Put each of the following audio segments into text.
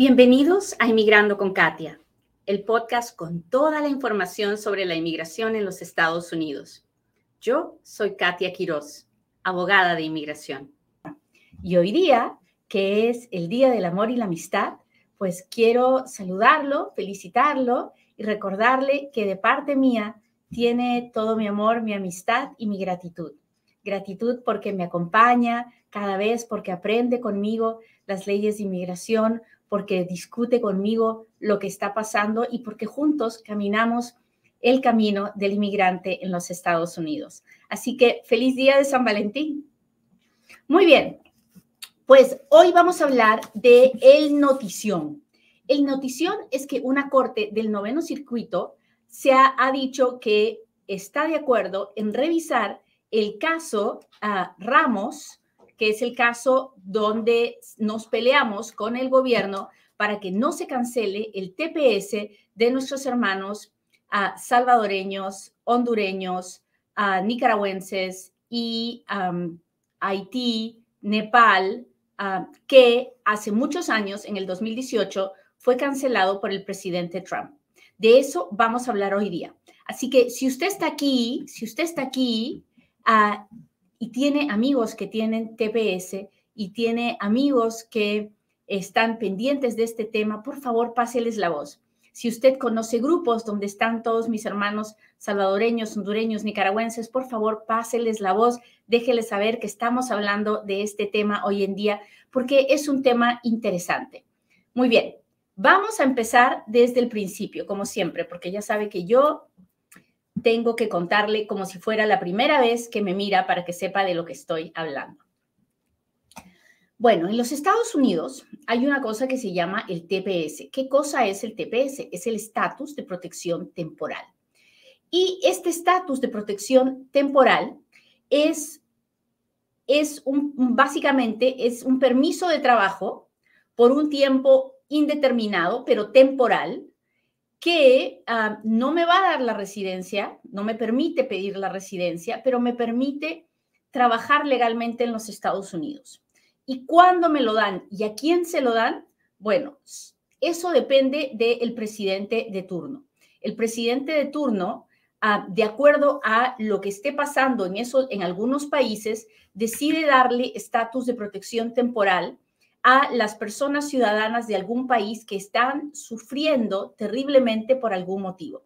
Bienvenidos a Inmigrando con Katia, el podcast con toda la información sobre la inmigración en los Estados Unidos. Yo soy Katia Quiroz, abogada de inmigración. Y hoy día, que es el Día del Amor y la Amistad, pues quiero saludarlo, felicitarlo y recordarle que de parte mía tiene todo mi amor, mi amistad y mi gratitud. Gratitud porque me acompaña cada vez, porque aprende conmigo las leyes de inmigración, porque discute conmigo lo que está pasando y porque juntos caminamos el camino del inmigrante en los Estados Unidos. Así que feliz día de San Valentín. Muy bien, pues hoy vamos a hablar de el notición. El notición es que una corte del noveno circuito se ha, dicho que está de acuerdo en revisar el caso a Ramos que es el caso donde nos peleamos con el gobierno para que no se cancele el TPS de nuestros hermanos salvadoreños, hondureños, nicaragüenses y Haití, Nepal, que hace muchos años, en el 2018, fue cancelado por el presidente Trump. De eso vamos a hablar hoy día. Así que si usted está aquí, si usted está aquí, y tiene amigos que tienen TPS y tiene amigos que están pendientes de este tema, por favor, páseles la voz. Si usted conoce grupos donde están todos mis hermanos salvadoreños, hondureños, nicaragüenses, por favor, páseles la voz, déjeles saber que estamos hablando de este tema hoy en día, porque es un tema interesante. Muy bien, vamos a empezar desde el principio, como siempre, porque ya sabe que yo tengo que contarle como si fuera la primera vez que me mira para que sepa de lo que estoy hablando. Bueno, en los Estados Unidos hay una cosa que se llama el TPS. ¿Qué cosa es el TPS? Es el estatus de protección temporal. Y este estatus de protección temporal es, es un, básicamente es un permiso de trabajo por un tiempo indeterminado, pero temporal, que ah, no me va a dar la residencia, no me permite pedir la residencia, pero me permite trabajar legalmente en los Estados Unidos. ¿Y cuándo me lo dan y a quién se lo dan? Bueno, eso depende del presidente de turno. El presidente de turno, ah, de acuerdo a lo que esté pasando en, eso, en algunos países, decide darle estatus de protección temporal a las personas ciudadanas de algún país que están sufriendo terriblemente por algún motivo.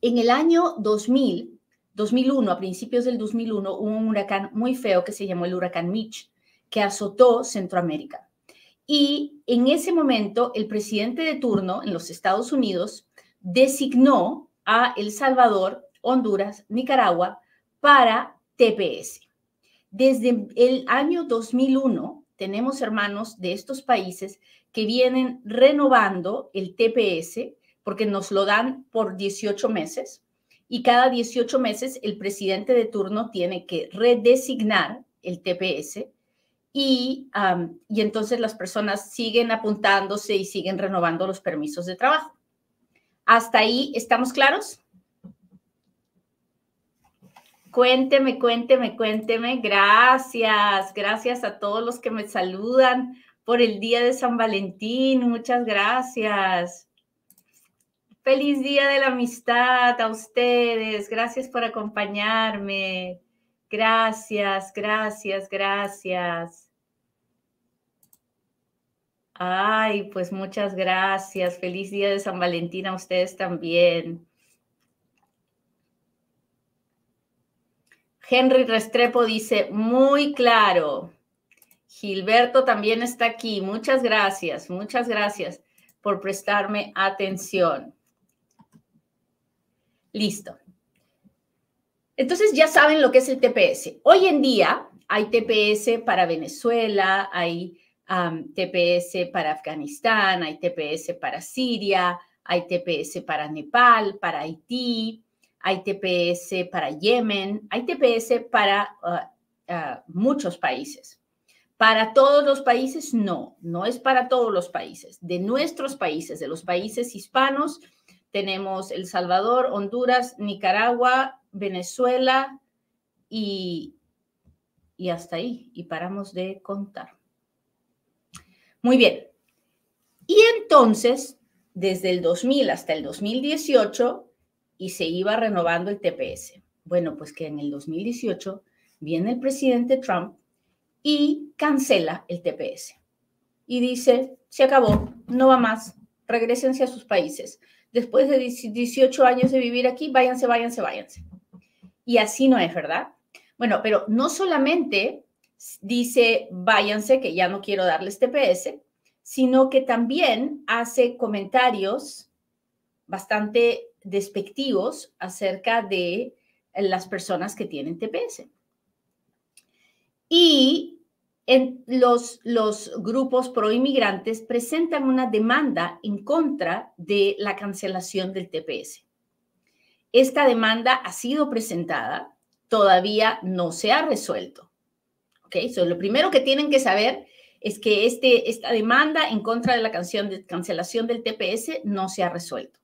En el año 2000, 2001, a principios del 2001, hubo un huracán muy feo que se llamó el huracán Mitch, que azotó Centroamérica. Y en ese momento, el presidente de turno en los Estados Unidos designó a El Salvador, Honduras, Nicaragua para TPS. Desde el año 2001, tenemos hermanos de estos países que vienen renovando el TPS porque nos lo dan por 18 meses y cada 18 meses el presidente de turno tiene que redesignar el TPS y, y entonces las personas siguen apuntándose y siguen renovando los permisos de trabajo. ¿Hasta ahí estamos claros? Cuénteme, cuénteme, cuénteme. Gracias, gracias a todos los que me saludan por el día de San Valentín. Muchas gracias. Feliz día de la amistad a ustedes. Gracias por acompañarme. Gracias, gracias, gracias. Ay, pues muchas gracias. Feliz día de San Valentín a ustedes también. Henry Restrepo dice, muy claro. Gilberto también está aquí. Muchas gracias, muchas gracias por prestarme atención. Listo. Entonces ya saben lo que es el TPS. Hoy en día hay TPS para Venezuela, hay TPS para Afganistán, hay TPS para Siria, hay TPS para Nepal, para Haití, hay TPS para Yemen, hay TPS para ah, ah, muchos países. Para todos los países, no, no es para todos los países. De nuestros países, de los países hispanos, tenemos El Salvador, Honduras, Nicaragua, Venezuela y, y hasta ahí. Y paramos de contar. Muy bien. Y entonces, desde el 2000 hasta el 2018, y se iba renovando el TPS. Bueno, pues que en el 2018 viene el presidente Trump y cancela el TPS. Y dice, se acabó, no va más, regresense a sus países. Después de 18 años de vivir aquí, váyanse, váyanse, váyanse. Y así no es, ¿verdad? Bueno, pero no solamente dice, váyanse, que ya no quiero darles TPS, sino que también hace comentarios bastante despectivos acerca de las personas que tienen TPS. Y los, los grupos proinmigrantes presentan una demanda en contra de la cancelación del TPS. Esta demanda ha sido presentada, todavía no se ha resuelto. ¿Ok? lo primero que tienen que saber es que este, esta demanda en contra de la canción de cancelación del TPS no se ha resuelto.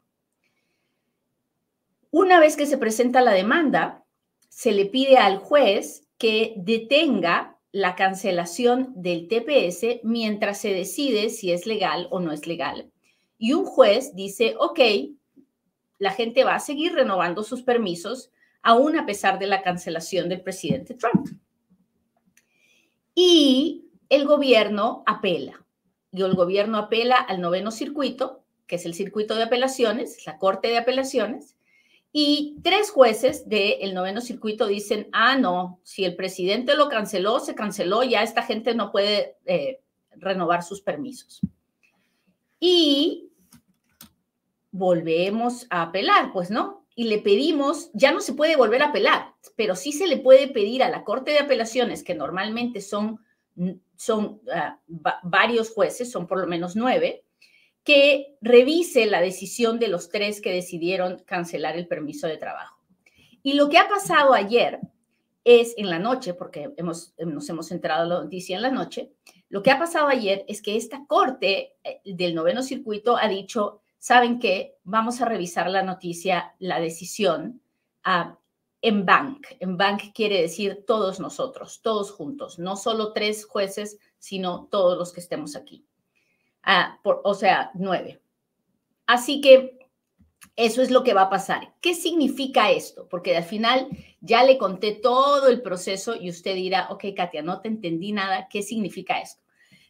Una vez que se presenta la demanda, se le pide al juez que detenga la cancelación del TPS mientras se decide si es legal o no es legal. Y un juez dice, ok, la gente va a seguir renovando sus permisos aún a pesar de la cancelación del presidente Trump. Y el gobierno apela. Y el gobierno apela al noveno circuito, que es el circuito de apelaciones, la Corte de Apelaciones, y tres jueces del noveno circuito dicen, ah, no, si el presidente lo canceló, se canceló, ya esta gente no puede eh, renovar sus permisos. Y volvemos a apelar, pues no. Y le pedimos, ya no se puede volver a apelar, pero sí se le puede pedir a la Corte de Apelaciones, que normalmente son, son ah, varios jueces, son por lo menos nueve, que revise la decisión de los tres que decidieron cancelar el permiso de trabajo. Y lo que ha pasado ayer es en la noche, porque nos hemos enterado la noticia en la noche, lo que ha pasado ayer es que esta corte eh, del noveno circuito ha dicho, ¿saben qué? Vamos a revisar la noticia, la decisión ah, en bank. En bank quiere decir todos nosotros, todos juntos, no solo tres jueces, sino todos los que estemos aquí. Ah, o sea, nueve. Así que eso es lo que va a pasar. ¿Qué significa esto? Porque al final ya le conté todo el proceso y usted dirá, ok, Katia, no te entendí nada. ¿Qué significa esto?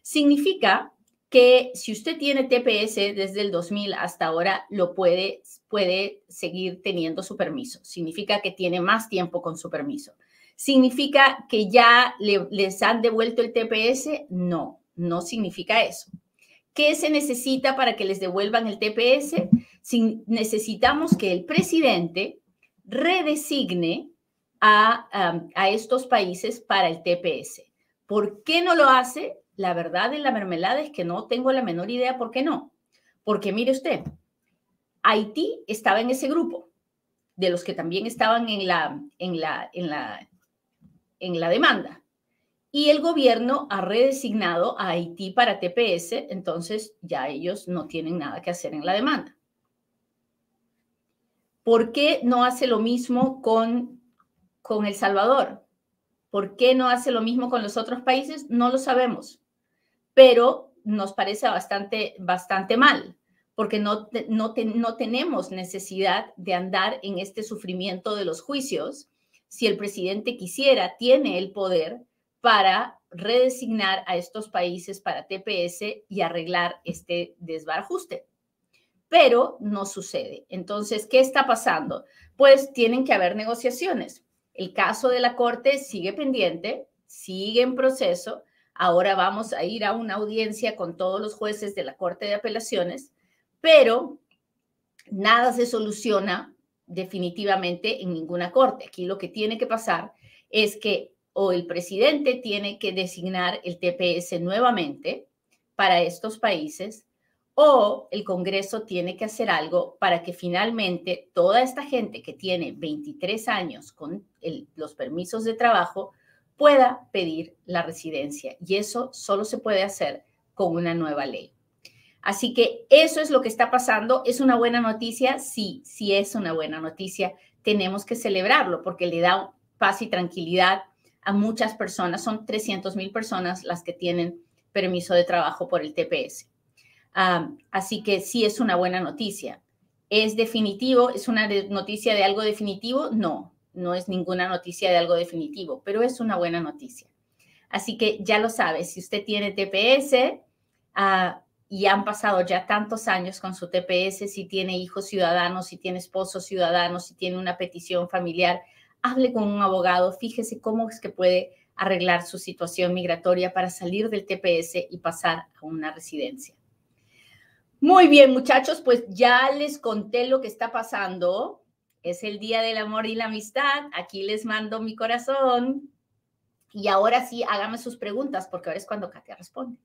Significa que si usted tiene TPS desde el 2000 hasta ahora, lo puede, puede seguir teniendo su permiso. Significa que tiene más tiempo con su permiso. ¿Significa que ya les han devuelto el TPS? No, no significa eso. ¿Qué se necesita para que les devuelvan el TPS? Si necesitamos que el presidente redesigne a, a estos países para el TPS. ¿Por qué no lo hace? La verdad de la mermelada es que no tengo la menor idea por qué no. Porque mire usted, Haití estaba en ese grupo de los que también estaban en la, en la, en la, en la demanda y el gobierno ha redesignado a Haití para TPS, entonces ya ellos no tienen nada que hacer en la demanda. ¿Por qué no hace lo mismo con, con El Salvador? ¿Por qué no hace lo mismo con los otros países? No lo sabemos, pero nos parece bastante, bastante mal, porque no, no, no tenemos necesidad de andar en este sufrimiento de los juicios. Si el presidente quisiera, tiene el poder para redesignar a estos países para TPS y arreglar este desbarajuste. Pero no sucede. Entonces, ¿qué está pasando? Pues tienen que haber negociaciones. El caso de la Corte sigue pendiente, sigue en proceso. Ahora vamos a ir a una audiencia con todos los jueces de la Corte de Apelaciones, pero nada se soluciona definitivamente en ninguna corte. Aquí lo que tiene que pasar es que o el presidente tiene que designar el TPS nuevamente para estos países o el Congreso tiene que hacer algo para que finalmente toda esta gente que tiene 23 años con los permisos de trabajo pueda pedir la residencia. Y eso solo se puede hacer con una nueva ley. Así que eso es lo que está pasando. ¿Es una buena noticia? Sí, sí es una buena noticia. Tenemos que celebrarlo porque le da paz y tranquilidad a muchas personas, son 300 mil personas las que tienen permiso de trabajo por el TPS. así que sí es una buena noticia. ¿Es definitivo? ¿Es una noticia de algo definitivo? No, no es ninguna noticia de algo definitivo, pero es una buena noticia. Así que ya lo sabes, si usted tiene TPS ah, y han pasado ya tantos años con su TPS, si tiene hijos ciudadanos, si tiene esposos ciudadanos, si tiene una petición familiar, hable con un abogado, fíjese cómo es que puede arreglar su situación migratoria para salir del TPS y pasar a una residencia. Muy bien, muchachos, pues ya les conté lo que está pasando. Es el Día del Amor y la Amistad. Aquí les mando mi corazón. Y ahora sí, hágame sus preguntas, porque ahora es cuando Katia responde.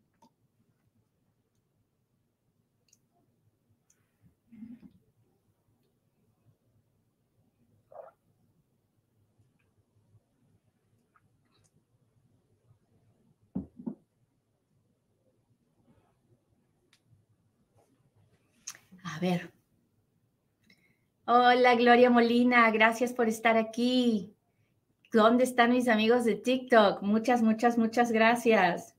A ver. Hola, Gloria Molina, gracias por estar aquí. ¿Dónde están mis amigos de TikTok? Muchas, muchas, muchas gracias.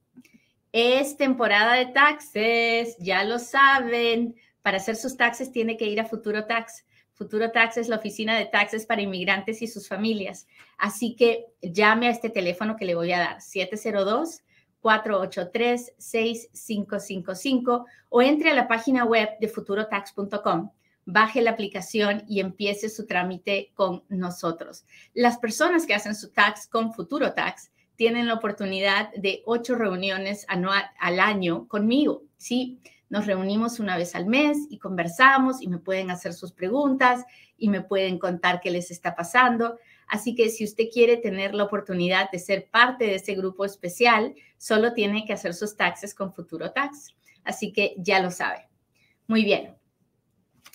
Es temporada de taxes, ya lo saben. Para hacer sus taxes tiene que ir a Futuro Tax. Futuro Tax es la oficina de taxes para inmigrantes y sus familias. Así que llame a este teléfono que le voy a dar, 702 483-6555 o entre a la página web de futurotax.com. Baje la aplicación y empiece su trámite con nosotros. Las personas que hacen su tax con Futuro Tax tienen la oportunidad de ocho reuniones anual, al año conmigo. Sí, nos reunimos una vez al mes y conversamos y me pueden hacer sus preguntas y me pueden contar qué les está pasando. Así que si usted quiere tener la oportunidad de ser parte de ese grupo especial, solo tiene que hacer sus taxes con Futuro Tax. Así que ya lo sabe. Muy bien.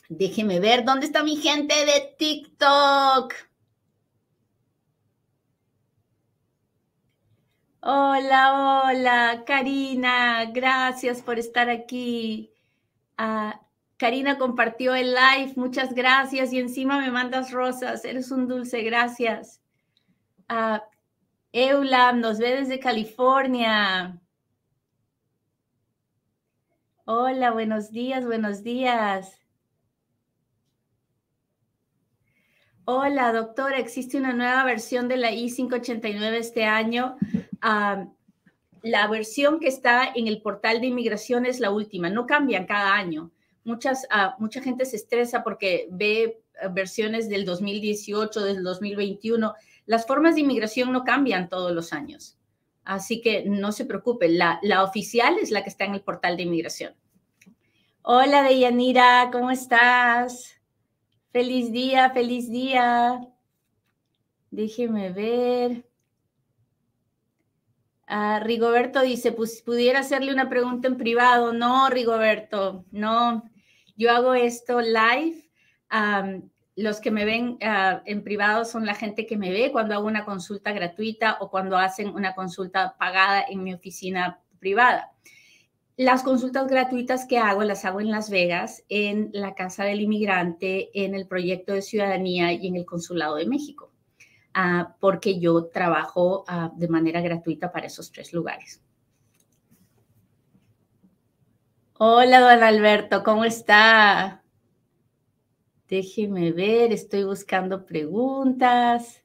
Déjeme ver dónde está mi gente de TikTok. Hola, hola, Karina, gracias por estar aquí. Ah, Karina compartió el live, muchas gracias. Y encima me mandas rosas, eres un dulce, gracias. Uh, Eula nos ve desde California. Hola, buenos días, buenos días. Hola, doctora, existe una nueva versión de la I-589 este año. Ah, la versión que está en el portal de inmigración es la última, no cambian cada año muchas, uh, mucha gente se estresa porque ve ah, versiones del 2018, del 2021. Las formas de inmigración no cambian todos los años. Así que no se preocupe, la, la oficial es la que está en el portal de inmigración. Hola, Deyanira, ¿cómo estás? Feliz día, feliz día. Déjeme ver. Ah, Rigoberto dice, pues pudiera hacerle una pregunta en privado. No, Rigoberto, no. Yo hago esto live. los que me ven ah, en privado son la gente que me ve cuando hago una consulta gratuita o cuando hacen una consulta pagada en mi oficina privada. Las consultas gratuitas que hago las hago en Las Vegas, en la Casa del Inmigrante, en el Proyecto de Ciudadanía y en el Consulado de México. Ah, porque yo trabajo ah, de manera gratuita para esos tres lugares. Hola, don Alberto, ¿cómo está? Déjeme ver, estoy buscando preguntas.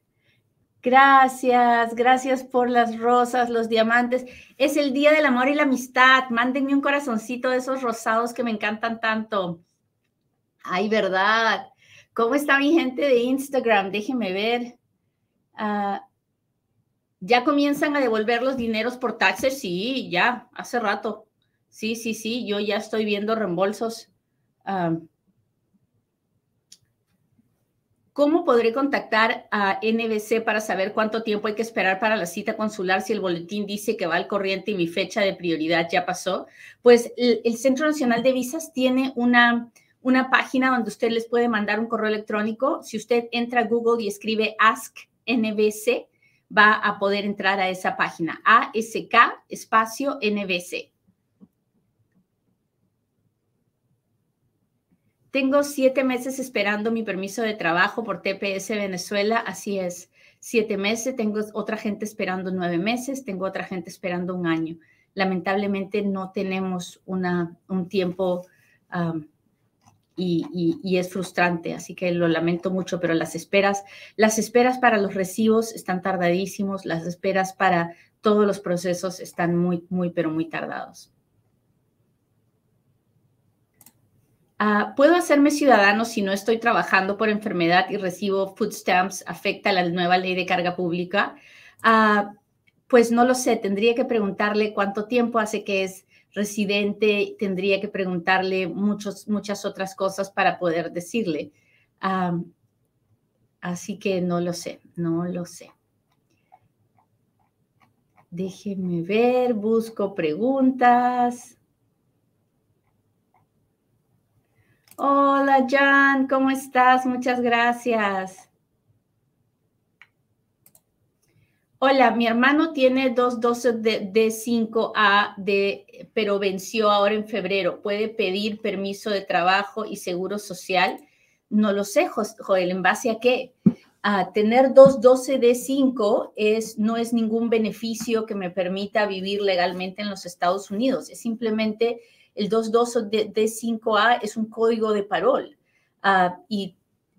Gracias, gracias por las rosas, los diamantes. Es el Día del Amor y la Amistad. Mándenme un corazoncito de esos rosados que me encantan tanto. Ay, verdad. ¿Cómo está mi gente de Instagram? Déjeme ver. Ah, ¿Ya comienzan a devolver los dineros por taxes? Sí, ya, hace rato. Sí, sí, sí, yo ya estoy viendo reembolsos. Ah, ¿Cómo podré contactar a NBC para saber cuánto tiempo hay que esperar para la cita consular si el boletín dice que va al corriente y mi fecha de prioridad ya pasó? Pues el, el Centro Nacional de Visas tiene una, una página donde usted les puede mandar un correo electrónico. Si usted entra a Google y escribe Ask NBC va a poder entrar a esa página, ASK espacio NBC. Tengo siete meses esperando mi permiso de trabajo por TPS Venezuela, así es, siete meses, tengo otra gente esperando nueve meses, tengo otra gente esperando un año. lamentablemente no tenemos una, un tiempo y, es frustrante, así que lo lamento mucho, pero las esperas, las esperas para los recibos están tardadísimos, las esperas para todos los procesos están muy, muy, pero muy tardados. Ah, ¿Puedo hacerme ciudadano si no estoy trabajando por enfermedad y recibo food stamps? ¿Afecta la nueva ley de carga pública? Ah, pues no lo sé, tendría que preguntarle cuánto tiempo hace que es residente, tendría que preguntarle muchos, muchas otras cosas para poder decirle. Así que no lo sé, no lo sé. Déjeme ver, busco preguntas. Hola, Jan, ¿cómo estás? Muchas gracias. Hola, mi hermano tiene dos dosis de, 5A, de, pero venció ahora en febrero. ¿Puede pedir permiso de trabajo y seguro social? No lo sé, Joel, ¿en base a qué? A tener dos 12 de 5 es, no es ningún beneficio que me permita vivir legalmente en los Estados Unidos. Es simplemente el 22 de, 5A es un código de parol ah, y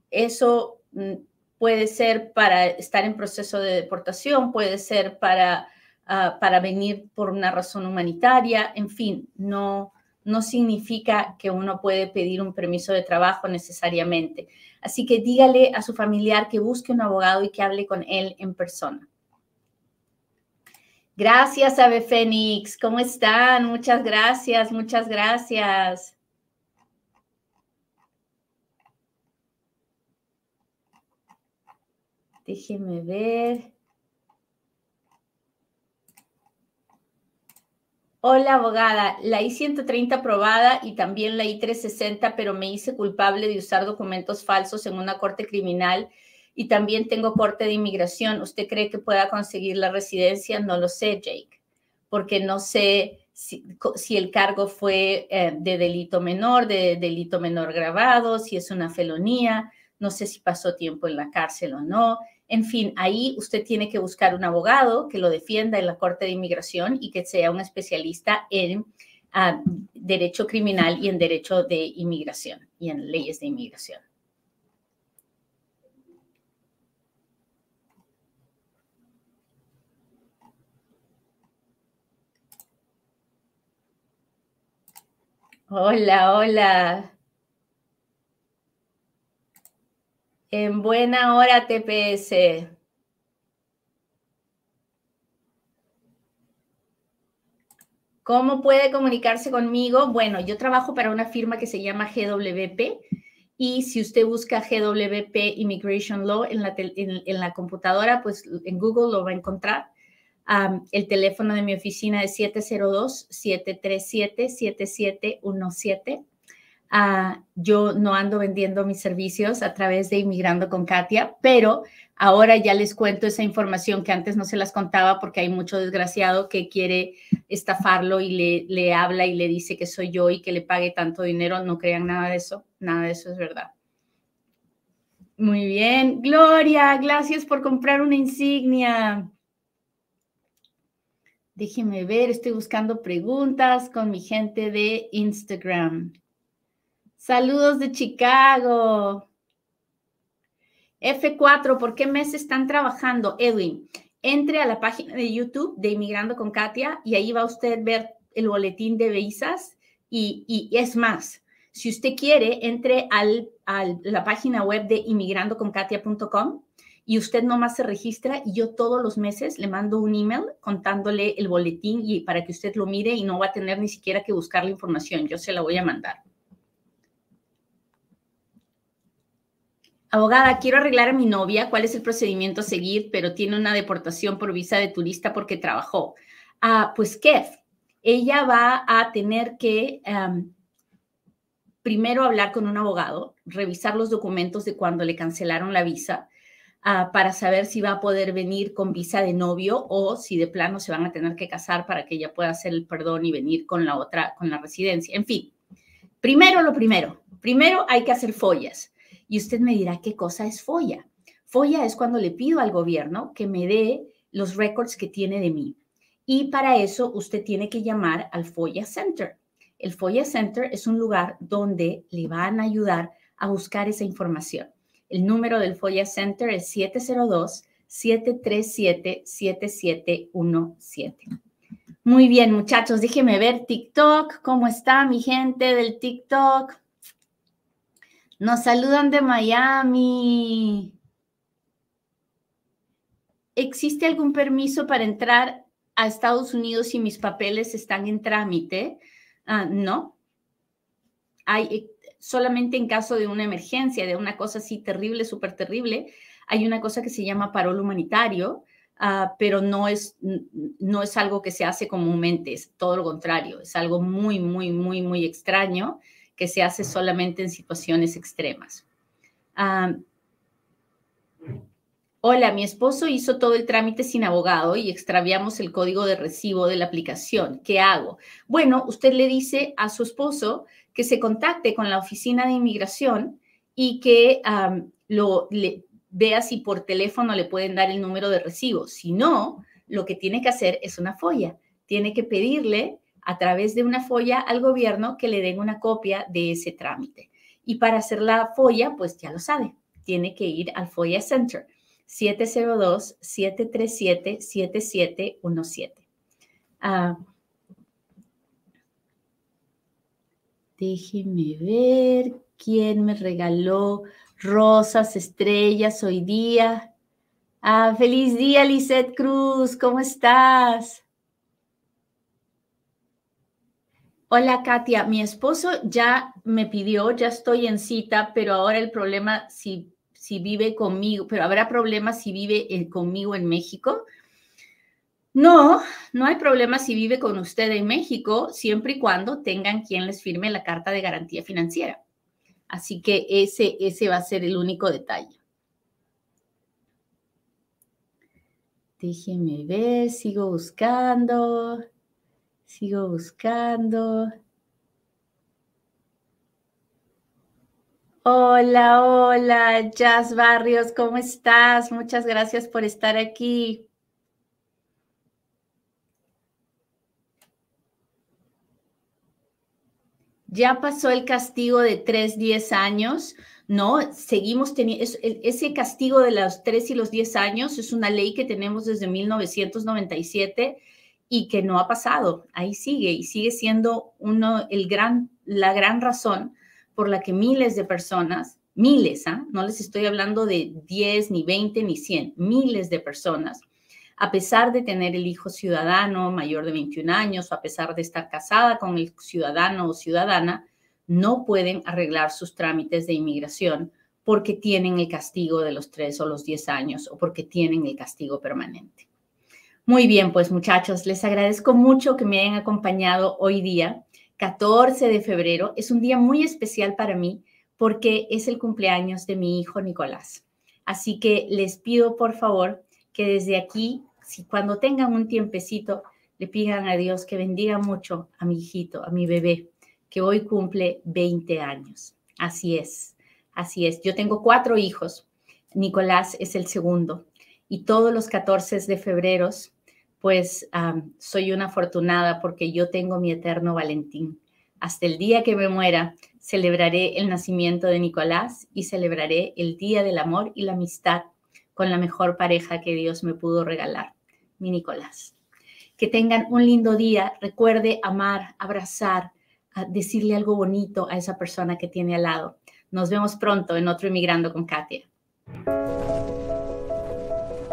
eso mm, puede ser para estar en proceso de deportación, puede ser para, ah, para venir por una razón humanitaria, en fin, no, no significa que uno puede pedir un permiso de trabajo necesariamente. Así que dígale a su familiar que busque un abogado y que hable con él en persona. Gracias, Ave Fénix. ¿Cómo están? Muchas gracias, muchas gracias. Déjeme ver. Hola, abogada. La I-130 aprobada y también la I-360, pero me hice culpable de usar documentos falsos en una corte criminal y también tengo corte de inmigración. ¿Usted cree que pueda conseguir la residencia? No lo sé, Jake, porque no sé si, el cargo fue eh, de delito menor, de delito menor grabado, si es una felonía, no sé si pasó tiempo en la cárcel o no. En fin, ahí usted tiene que buscar un abogado que lo defienda en la Corte de Inmigración y que sea un especialista en ah, derecho criminal y en derecho de inmigración y en leyes de inmigración. Hola, hola. En buena hora, TPS. ¿Cómo puede comunicarse conmigo? Bueno, yo trabajo para una firma que se llama GWP y si usted busca GWP Immigration Law en la, computadora, pues en Google lo va a encontrar el teléfono de mi oficina es 702-737-7717. Yo no ando vendiendo mis servicios a través de Inmigrando con Katia, pero ahora ya les cuento esa información que antes no se las contaba porque hay mucho desgraciado que quiere estafarlo y le, le habla y le dice que soy yo y que le pague tanto dinero. No crean nada de eso, nada de eso es verdad. Muy bien, Gloria, gracias por comprar una insignia. Déjenme ver, estoy buscando preguntas con mi gente de Instagram. Saludos de Chicago. F4, ¿por qué mes están trabajando? Edwin, entre a la página de YouTube de Inmigrando con Katia y ahí va usted a ver el boletín de visas y, es más, si usted quiere, entre al, a la página web de inmigrandoconkatia.com y usted nomás se registra y yo todos los meses le mando un email contándole el boletín y para que usted lo mire y no va a tener ni siquiera que buscar la información, yo se la voy a mandar. Abogada, quiero arreglar a mi novia, ¿cuál es el procedimiento a seguir? Pero tiene una deportación por visa de turista porque trabajó. Ah, pues Kef, ella va a tener que primero hablar con un abogado, revisar los documentos de cuando le cancelaron la visa, Ah, para saber si va a poder venir con visa de novio o si de plano se van a tener que casar para que ella pueda hacer el perdón y venir con la otra, con la residencia. En fin, primero lo primero, primero hay que hacer follas. Y usted me dirá qué cosa es folla. Folla es cuando le pido al gobierno que me dé los récords que tiene de mí. Y para eso usted tiene que llamar al FOIA Center. El FOIA Center es un lugar donde le van a ayudar a buscar esa información. El número del FOIA Center es 702-737-7717. Muy bien, muchachos, déjenme ver TikTok. ¿Cómo está mi gente del TikTok? Nos saludan de Miami. ¿Existe algún permiso para entrar a Estados Unidos si mis papeles están en trámite? Ah, no. Hay eh, solamente en caso de una emergencia, de una cosa así terrible, súper terrible, hay una cosa que se llama parol humanitario, ah, pero no es, no es algo que se hace comúnmente, es todo lo contrario, es algo muy, muy, muy, muy extraño que se hace solamente en situaciones extremas. Ah, Hola, mi esposo hizo todo el trámite sin abogado y extraviamos el código de recibo de la aplicación. ¿Qué hago? Bueno, usted le dice a su esposo que se contacte con la oficina de inmigración y que lo vea si por teléfono le pueden dar el número de recibo. Si no, lo que tiene que hacer es una folla. Tiene que pedirle a través de una folla al gobierno que le den una copia de ese trámite. Y para hacer la folla, pues ya lo sabe, tiene que ir al FOIA Center 702-737-7717. Ah, déjeme ver quién me regaló rosas, estrellas hoy día. Ah, feliz día, Lisette Cruz, ¿cómo estás? Hola, Katia. Mi esposo ya me pidió, ya estoy en cita, pero ahora el problema, si si vive conmigo, pero habrá problemas si vive conmigo en México. No, no hay problema si vive con usted en México, siempre y cuando tengan quien les firme la carta de garantía financiera. Así que ese, ese va a ser el único detalle. Déjeme ver, sigo buscando, sigo buscando. Hola, hola, Jazz Barrios, ¿cómo estás? Muchas gracias por estar aquí. Ya pasó el castigo de 3, 10 años, ¿no? Seguimos teniendo, ese castigo de los 3 y los 10 años es una ley que tenemos desde 1997 y que no ha pasado, ahí sigue y sigue siendo uno, el gran, la gran razón por la que miles de personas, miles, ¿ah? no les estoy hablando de 10, ni 20, ni 100, miles de personas, a pesar de tener el hijo ciudadano mayor de 21 años o a pesar de estar casada con el ciudadano o ciudadana, no pueden arreglar sus trámites de inmigración porque tienen el castigo de los 3 o los 10 años o porque tienen el castigo permanente. Muy bien, pues muchachos, les agradezco mucho que me hayan acompañado hoy día 14 de febrero es un día muy especial para mí porque es el cumpleaños de mi hijo Nicolás. Así que les pido por favor que desde aquí, si cuando tengan un tiempecito, le pidan a Dios que bendiga mucho a mi hijito, a mi bebé, que hoy cumple 20 años. Así es, así es. Yo tengo cuatro hijos. Nicolás es el segundo. Y todos los 14 de febrero pues soy una afortunada porque yo tengo mi eterno Valentín. Hasta el día que me muera, celebraré el nacimiento de Nicolás y celebraré el Día del Amor y la Amistad con la mejor pareja que Dios me pudo regalar, mi Nicolás. Que tengan un lindo día. Recuerde amar, abrazar, decirle algo bonito a esa persona que tiene al lado. Nos vemos pronto en otro Inmigrando con Katia.